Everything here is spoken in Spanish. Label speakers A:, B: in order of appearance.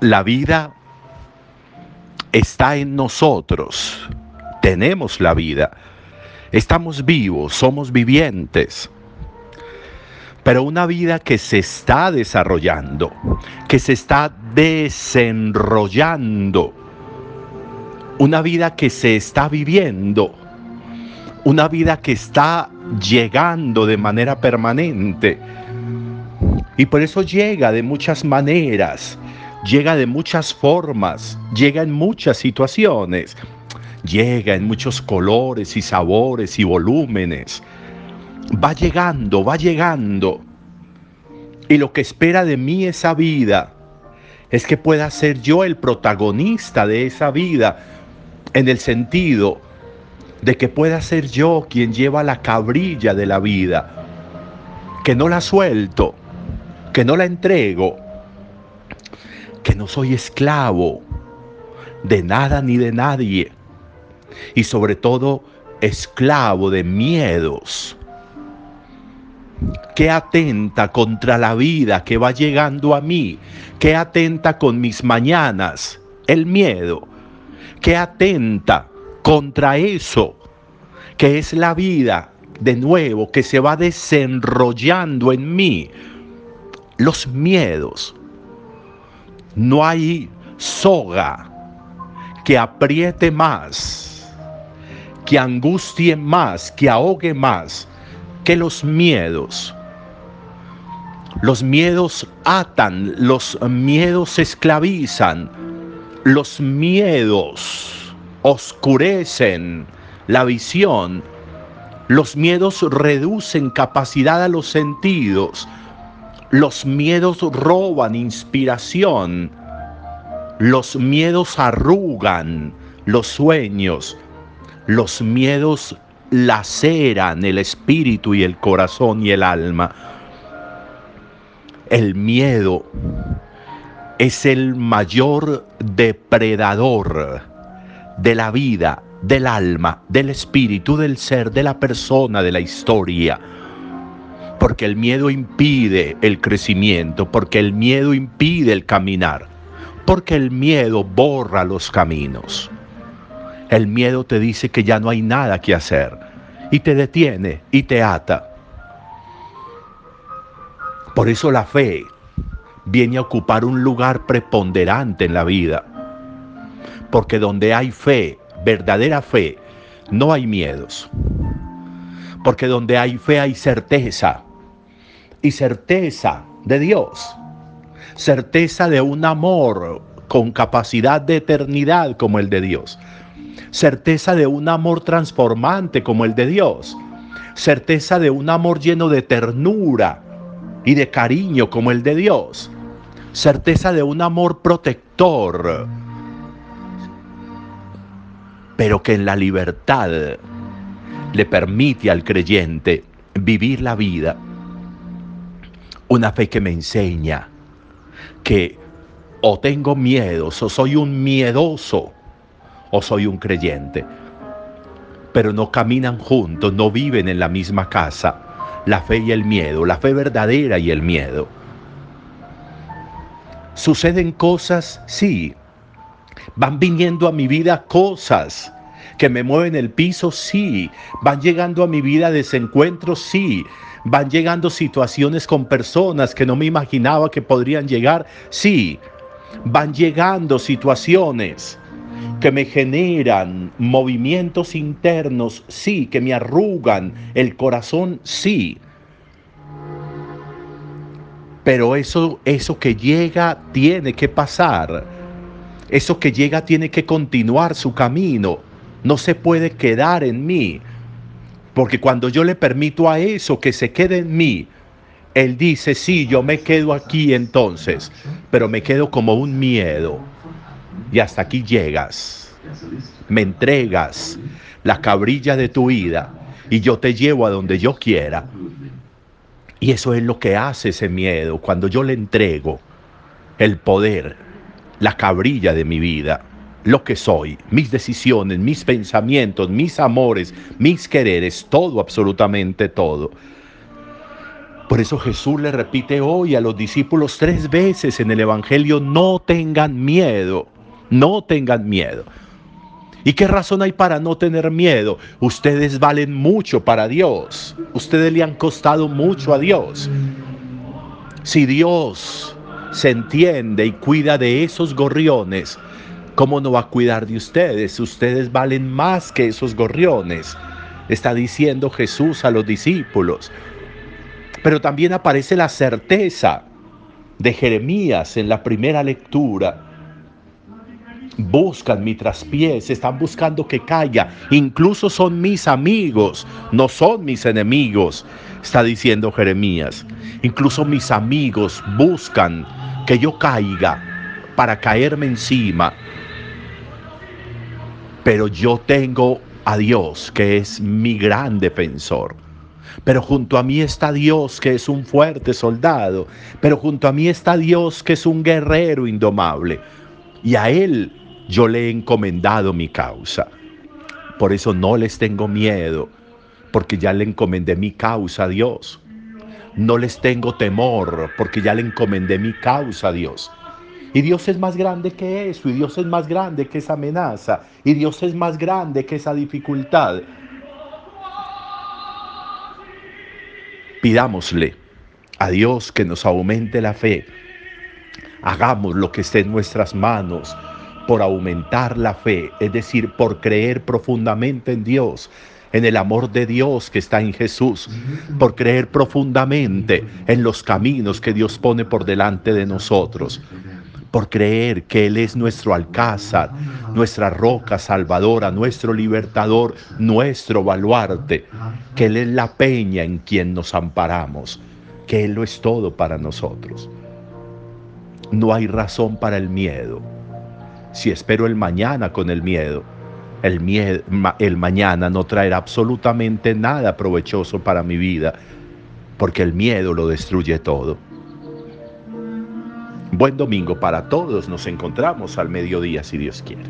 A: La vida está en nosotros. Tenemos la vida. Estamos vivos, somos vivientes. Pero una vida que se está desarrollando, que se está desenrollando, una vida que se está viviendo, una vida que está llegando de manera permanente. Y por eso llega de muchas maneras, llega de muchas formas, llega en muchas situaciones, llega en muchos colores y sabores y volúmenes. Va llegando, va llegando. Y lo que espera de mí esa vida es que pueda ser yo el protagonista de esa vida en el sentido de que pueda ser yo quien lleva la cabrilla de la vida, que no la suelto, que no la entrego, que no soy esclavo de nada ni de nadie, y sobre todo esclavo de miedos que atenta contra la vida que va llegando a mí, que atenta con mis mañanas, el miedo, que atenta contra eso, que es la vida de nuevo, que se va desenrollando en mí, los miedos. No hay soga que apriete más, que angustie más, que ahogue más que los miedos. Los miedos atan, los miedos esclavizan, los miedos oscurecen la visión, los miedos reducen capacidad a los sentidos, los miedos roban inspiración, los miedos arrugan los sueños, los miedos laceran el espíritu y el corazón y el alma. El miedo es el mayor depredador de la vida, del alma, del espíritu, del ser, de la persona, de la historia. Porque el miedo impide el crecimiento, porque el miedo impide el caminar, porque el miedo borra los caminos. El miedo te dice que ya no hay nada que hacer y te detiene y te ata. Por eso la fe viene a ocupar un lugar preponderante en la vida. Porque donde hay fe, verdadera fe, no hay miedos. Porque donde hay fe hay certeza. Y certeza de Dios. Certeza de un amor con capacidad de eternidad como el de Dios certeza de un amor transformante como el de Dios, certeza de un amor lleno de ternura y de cariño como el de Dios, certeza de un amor protector, pero que en la libertad le permite al creyente vivir la vida. Una fe que me enseña que o tengo miedos o soy un miedoso o soy un creyente. Pero no caminan juntos, no viven en la misma casa, la fe y el miedo, la fe verdadera y el miedo. ¿Suceden cosas? Sí. ¿Van viniendo a mi vida cosas que me mueven el piso? Sí. ¿Van llegando a mi vida desencuentros? Sí. ¿Van llegando situaciones con personas que no me imaginaba que podrían llegar? Sí. ¿Van llegando situaciones que me generan movimientos internos, sí, que me arrugan el corazón, sí. Pero eso, eso que llega tiene que pasar. Eso que llega tiene que continuar su camino. No se puede quedar en mí. Porque cuando yo le permito a eso que se quede en mí, Él dice, sí, yo me quedo aquí entonces, pero me quedo como un miedo y hasta aquí llegas. Me entregas la cabrilla de tu vida y yo te llevo a donde yo quiera. Y eso es lo que hace ese miedo cuando yo le entrego el poder, la cabrilla de mi vida, lo que soy, mis decisiones, mis pensamientos, mis amores, mis quereres, todo, absolutamente todo. Por eso Jesús le repite hoy a los discípulos tres veces en el Evangelio, no tengan miedo, no tengan miedo. ¿Y qué razón hay para no tener miedo? Ustedes valen mucho para Dios. Ustedes le han costado mucho a Dios. Si Dios se entiende y cuida de esos gorriones, ¿cómo no va a cuidar de ustedes? Ustedes valen más que esos gorriones. Está diciendo Jesús a los discípulos. Pero también aparece la certeza de Jeremías en la primera lectura buscan mi traspiés, están buscando que caiga, incluso son mis amigos, no son mis enemigos, está diciendo Jeremías. Incluso mis amigos buscan que yo caiga para caerme encima. Pero yo tengo a Dios, que es mi gran defensor. Pero junto a mí está Dios, que es un fuerte soldado. Pero junto a mí está Dios, que es un guerrero indomable. Y a Él yo le he encomendado mi causa. Por eso no les tengo miedo, porque ya le encomendé mi causa a Dios. No les tengo temor, porque ya le encomendé mi causa a Dios. Y Dios es más grande que eso, y Dios es más grande que esa amenaza, y Dios es más grande que esa dificultad. Pidámosle a Dios que nos aumente la fe. Hagamos lo que esté en nuestras manos por aumentar la fe, es decir, por creer profundamente en Dios, en el amor de Dios que está en Jesús, por creer profundamente en los caminos que Dios pone por delante de nosotros, por creer que Él es nuestro alcázar, nuestra roca salvadora, nuestro libertador, nuestro baluarte, que Él es la peña en quien nos amparamos, que Él lo es todo para nosotros. No hay razón para el miedo si espero el mañana con el miedo, el, miedo, el mañana no traerá absolutamente nada provechoso para mi vida, porque el miedo lo destruye todo. Buen domingo para todos, nos encontramos al mediodía si Dios quiere.